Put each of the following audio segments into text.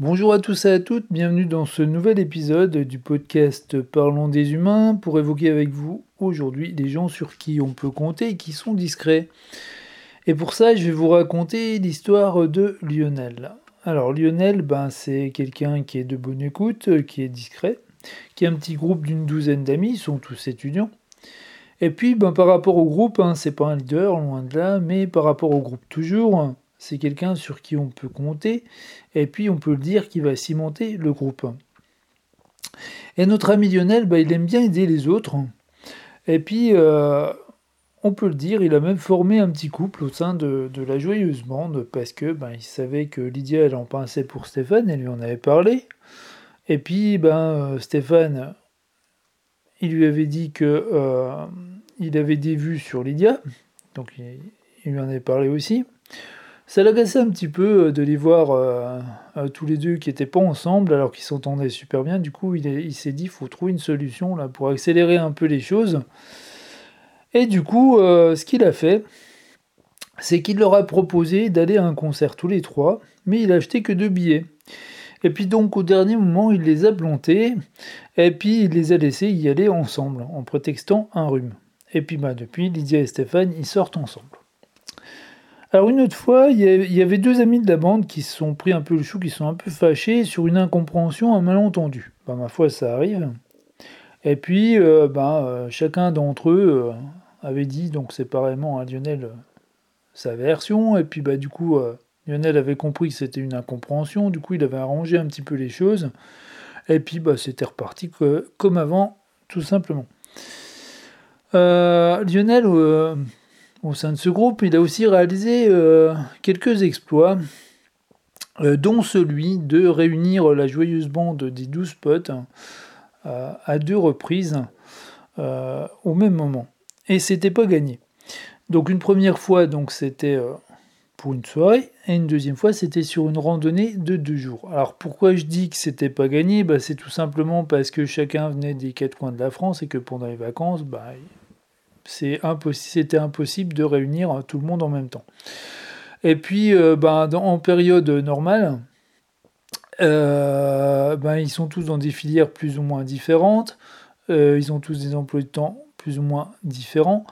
Bonjour à tous et à toutes, bienvenue dans ce nouvel épisode du podcast Parlons des humains pour évoquer avec vous aujourd'hui des gens sur qui on peut compter et qui sont discrets. Et pour ça, je vais vous raconter l'histoire de Lionel. Alors Lionel, ben, c'est quelqu'un qui est de bonne écoute, qui est discret, qui a un petit groupe d'une douzaine d'amis, ils sont tous étudiants. Et puis ben, par rapport au groupe, hein, c'est pas un leader, loin de là, mais par rapport au groupe toujours, c'est quelqu'un sur qui on peut compter, et puis on peut le dire qu'il va cimenter le groupe. Et notre ami Lionel, bah, il aime bien aider les autres, et puis euh, on peut le dire, il a même formé un petit couple au sein de, la joyeuse bande, parce que il savait que Lydia, elle en pensait pour Stéphane, elle lui en avait parlé, et puis ben, Stéphane, il lui avait dit que euh, il avait des vues sur Lydia, donc il lui en avait parlé aussi. Ça l'agaçait un petit peu euh, de les voir euh, euh, tous les deux qui n'étaient pas ensemble alors qu'ils s'entendaient super bien. Du coup, il, s'est dit faut trouver une solution là pour accélérer un peu les choses. Et du coup, ce qu'il a fait, c'est qu'il leur a proposé d'aller à un concert tous les trois, mais il a acheté que deux billets. Et puis donc au dernier moment, il les a plantés, et puis il les a laissés y aller ensemble, en prétextant un rhume. Et puis bah, depuis, Lydia et Stéphane, ils sortent ensemble. Alors une autre fois, il y avait deux amis de la bande qui se sont pris un peu le chou, qui sont un peu fâchés sur une incompréhension, un malentendu. Ben, ma foi, ça arrive. Et puis, ben, chacun d'entre eux euh, avait dit donc séparément à Lionel sa version, et puis bah, du coup, Lionel avait compris que c'était une incompréhension, du coup, il avait arrangé un petit peu les choses, et puis bah, c'était reparti comme avant, tout simplement. Lionel au sein de ce groupe, il a aussi réalisé euh, quelques exploits, euh, dont celui de réunir la joyeuse bande des douze potes euh, à deux reprises au même moment. Et c'était pas gagné. Donc une première fois, donc c'était pour une soirée, et une deuxième fois, c'était sur une randonnée de deux jours. Alors pourquoi je dis que c'était pas gagné? Bah, C'est tout simplement parce que chacun venait des quatre coins de la France et que pendant les vacances, bah, c'était impossible de réunir tout le monde en même temps. Et puis, euh, ben, en période normale, euh, ben, ils sont tous dans des filières plus ou moins différentes, euh, ils ont tous des emplois de temps plus ou moins différents,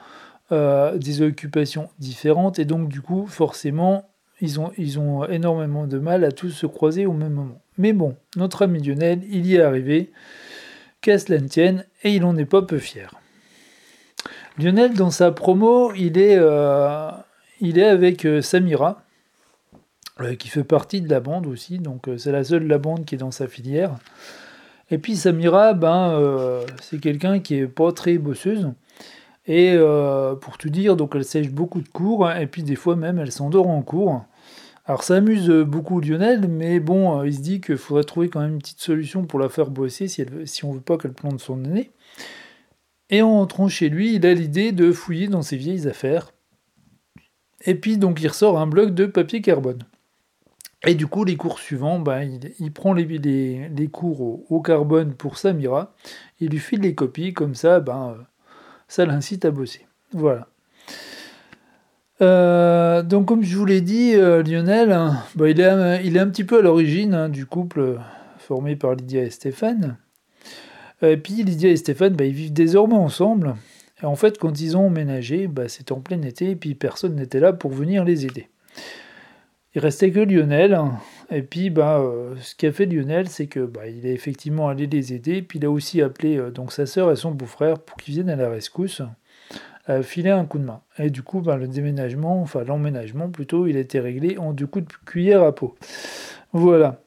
des occupations différentes, et donc du coup, forcément, ils ont, ils ont énormément de mal à tous se croiser au même moment. Mais bon, notre ami Lionel, il y est arrivé, qu'à cela ne tienne, et il n'en est pas peu fier. Lionel, dans sa promo, il est, euh, avec euh, Samira, euh, qui fait partie de la bande aussi, donc c'est la seule de la bande qui est dans sa filière. Et puis Samira, ben, c'est quelqu'un qui est pas très bosseuse. Et pour tout dire, donc elle sèche beaucoup de cours, et puis des fois même elle s'endort en cours. Alors ça amuse beaucoup Lionel, mais bon, il se dit qu'il faudrait trouver quand même une petite solution pour la faire bosser si, elle, si on veut pas qu'elle plante son nez. Et en rentrant chez lui, il a l'idée de fouiller dans ses vieilles affaires. Et puis donc il ressort un bloc de papier carbone. Et du coup, les cours suivants, bah, il, prend les, les, cours au, carbone pour Samira, il lui file les copies, comme ça, ben, ça l'incite à bosser. Voilà. Euh, donc comme je vous l'ai dit, euh, Lionel, hein, bah, il, est, un petit peu à l'origine hein, du couple formé par Lydia et Stéphane. Et euh, puis Lydia et Stéphane, bah, ils vivent désormais ensemble. Et en fait, quand ils ont emménagé, bah, c'était en plein été, et puis personne n'était là pour venir les aider. Il restait que Lionel. Et puis, bah, euh, ce qu'a fait Lionel, c'est que bah, il est effectivement allé les aider. Puis il a aussi appelé euh, donc sa sœur et son beau-frère pour qu'ils viennent à la rescousse, filer un coup de main. Et du coup, bah, le déménagement, enfin l'emménagement plutôt, il a été réglé en deux coups de cuillère à peau. Voilà.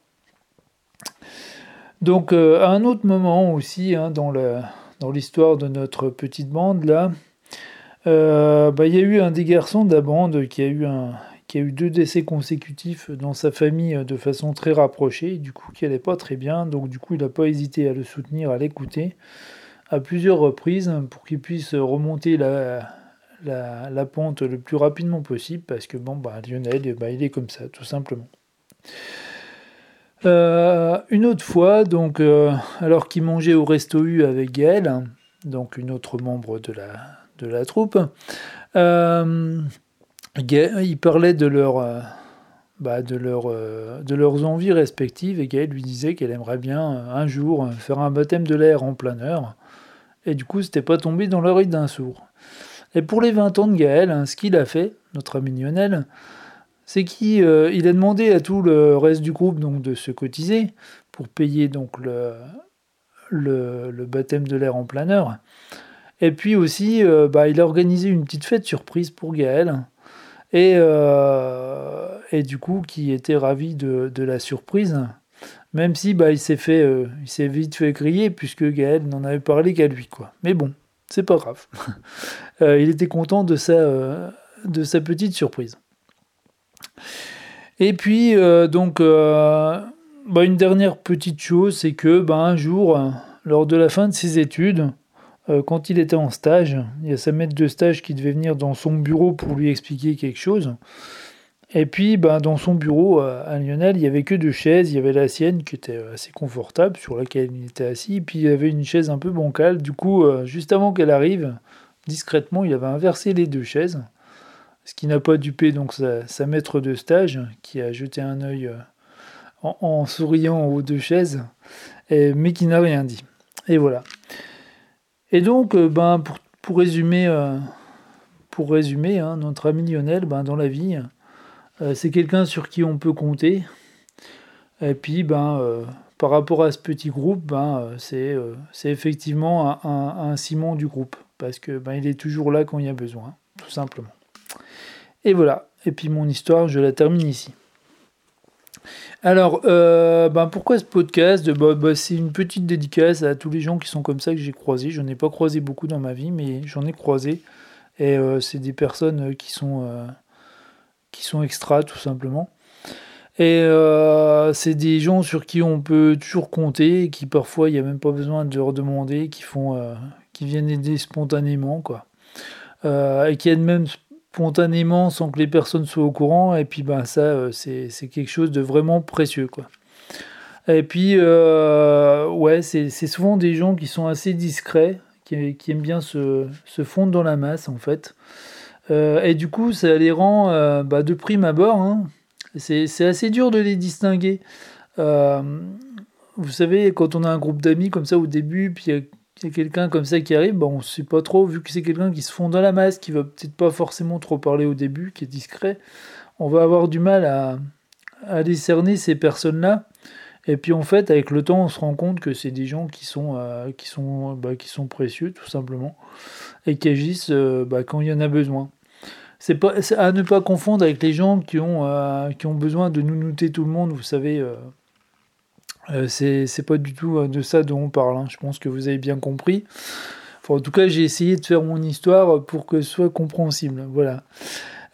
Donc euh, à un autre moment aussi, hein, dans, l'histoire de notre petite bande, là, euh, bah, il y a eu un des garçons de la bande qui a eu, qui a eu deux décès consécutifs dans sa famille euh, de façon très rapprochée, du coup qui n'allait pas très bien, donc du coup il n'a pas hésité à le soutenir, à l'écouter à plusieurs reprises pour qu'il puisse remonter la, la, pente le plus rapidement possible, parce que bon, bah, Lionel, bah, il est comme ça, tout simplement. Euh, une autre fois, donc, euh, alors qu'ils mangeaient au resto U avec Gaël, donc une autre membre de la, de la troupe, euh, ils parlaient de leur, bah, de, leur, de leurs envies respectives et Gaëlle lui disait qu'elle aimerait bien un jour faire un baptême de l'air en plein heure. Et du coup, c'était pas tombé dans l'oreille d'un sourd. Et pour les 20 ans de Gaël, hein, ce qu'il a fait, notre ami Lionel, c'est qu'il a demandé à tout le reste du groupe donc, de se cotiser pour payer donc le, baptême de l'air en plein heure. Et puis aussi, euh, bah, il a organisé une petite fête surprise pour Gaël. Et, euh, du coup, qui était ravi de, la surprise. Même si bah, il s'est fait, euh, il s'est vite fait griller puisque Gaël n'en avait parlé qu'à lui, quoi. Mais bon, c'est pas grave. il était content de sa, de sa petite surprise. Et puis donc, bah, une dernière petite chose, c'est que bah, un jour, lors de la fin de ses études, euh, quand il était en stage, il y a sa maître de stage qui devait venir dans son bureau pour lui expliquer quelque chose. Et puis, ben, dans son bureau euh, à Lionel, il n'y avait que deux chaises. Il y avait la sienne qui était assez confortable, sur laquelle il était assis. Et puis, il y avait une chaise un peu bancale. Du coup, euh, juste avant qu'elle arrive, discrètement, il avait inversé les deux chaises. Ce qui n'a pas dupé donc sa, maître de stage, qui a jeté un œil en, souriant aux deux chaises, mais qui n'a rien dit. Et voilà. Et donc, euh, ben, pour, pour résumer, euh, pour résumer hein, notre ami Lionel, ben, dans la vie, euh, c'est quelqu'un sur qui on peut compter. Et puis, ben, par rapport à ce petit groupe, ben, c'est effectivement un, un, ciment du groupe. Parce que ben, est toujours là quand il y a besoin, tout simplement. Et voilà. Et puis mon histoire, je la termine ici. Alors, euh, ben pourquoi ce podcast? Bah, bah, C'est une petite dédicace à tous les gens qui sont comme ça que j'ai croisés. Je n'ai pas croisé beaucoup dans ma vie, mais j'en ai croisé. Et euh, c'est des personnes qui sont, euh, qui sont extra, tout simplement. Et c'est des gens sur qui on peut toujours compter, qui parfois il n'y a même pas besoin de leur demander, qui, font, qui viennent aider spontanément, quoi. et qui aident même spontanément sans que les personnes soient au courant. Et puis ben ça, euh, c'est quelque chose de vraiment précieux. quoi. Et puis, euh, ouais, c'est souvent des gens qui sont assez discrets, qui, aiment bien se, se, fondre dans la masse, en fait. Euh, et du coup, ça les rend bah, de prime abord. Hein. C'est assez dur de les distinguer. vous savez, quand on a un groupe d'amis comme ça au début, puis c'est quelqu'un comme ça qui arrive, bon, on ne sait pas trop, vu que c'est quelqu'un qui se fond dans la masse, qui va peut-être pas forcément trop parler au début, qui est discret, on va avoir du mal à, à décerner ces personnes-là. Et puis en fait, avec le temps, on se rend compte que c'est des gens qui sont, euh, qui, sont, bah, qui sont précieux, tout simplement, et qui agissent euh, bah, quand il y en a besoin. C'est pas à ne pas confondre avec les gens qui ont, euh, qui ont besoin de nous noter tout le monde, vous savez, euh, c'est pas du tout euh, de ça dont on parle. Hein. Je pense que vous avez bien compris. en tout cas, j'ai essayé de faire mon histoire pour que ce soit compréhensible. Voilà.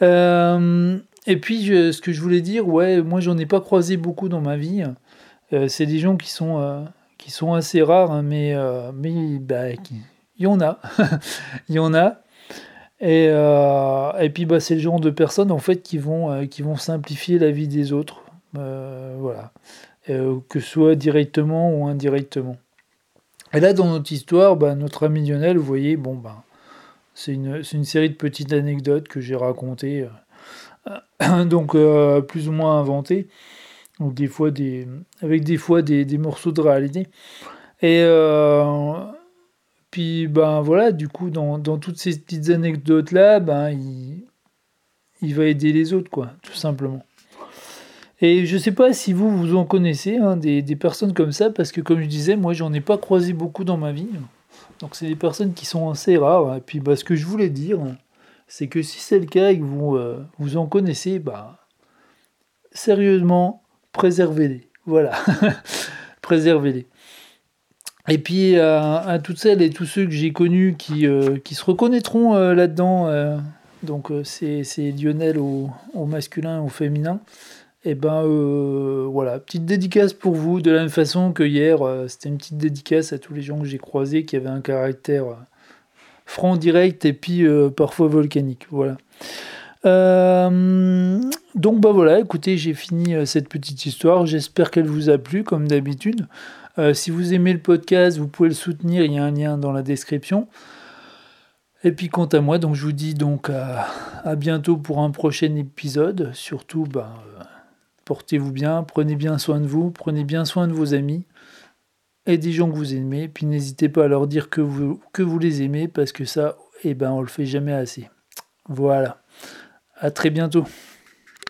Euh, et puis, ce que je voulais dire, ouais, moi, j'en ai pas croisé beaucoup dans ma vie. c'est des gens qui sont, qui sont assez rares, hein, mais, mais bah, il y en a. Y en a. Et, et puis, bah, c'est le genre de personnes, en fait, qui vont, qui vont simplifier la vie des autres. voilà. Euh, que ce soit directement ou indirectement. Et là, dans notre histoire, bah, notre ami Lionel, vous voyez, bon, bah, c'est une, série de petites anecdotes que j'ai racontées, euh, donc euh, plus ou moins inventées, donc des fois des, avec des fois des, morceaux de réalité. Et puis, ben voilà, du coup, dans, toutes ces petites anecdotes-là, ben, il, il va aider les autres, quoi, tout simplement. Et je ne sais pas si vous, vous en connaissez, hein, des, personnes comme ça, parce que comme je disais, moi, j'en ai pas croisé beaucoup dans ma vie. Donc, c'est des personnes qui sont assez rares. Et puis, bah, ce que je voulais dire, c'est que si c'est le cas et que vous, euh, vous en connaissez, bah, sérieusement, préservez-les. Voilà. préservez-les. Et puis, à, toutes celles et tous ceux que j'ai connus qui, euh, se reconnaîtront euh, là-dedans, donc c'est Lionel au, au masculin, au féminin. Et eh ben euh, voilà, petite dédicace pour vous, de la même façon que hier, euh, c'était une petite dédicace à tous les gens que j'ai croisés qui avaient un caractère euh, franc, direct et puis parfois volcanique. Voilà. donc bah voilà, écoutez, j'ai fini cette petite histoire. J'espère qu'elle vous a plu, comme d'habitude. si vous aimez le podcast, vous pouvez le soutenir, il y a un lien dans la description. Et puis quant à moi, donc je vous dis donc à, bientôt pour un prochain épisode. Surtout, bah, portez-vous bien, prenez bien soin de vous, prenez bien soin de vos amis et des gens que vous aimez, puis n'hésitez pas à leur dire que vous, que vous les aimez, parce que ça, eh ben, on le fait jamais assez. Voilà. À très bientôt.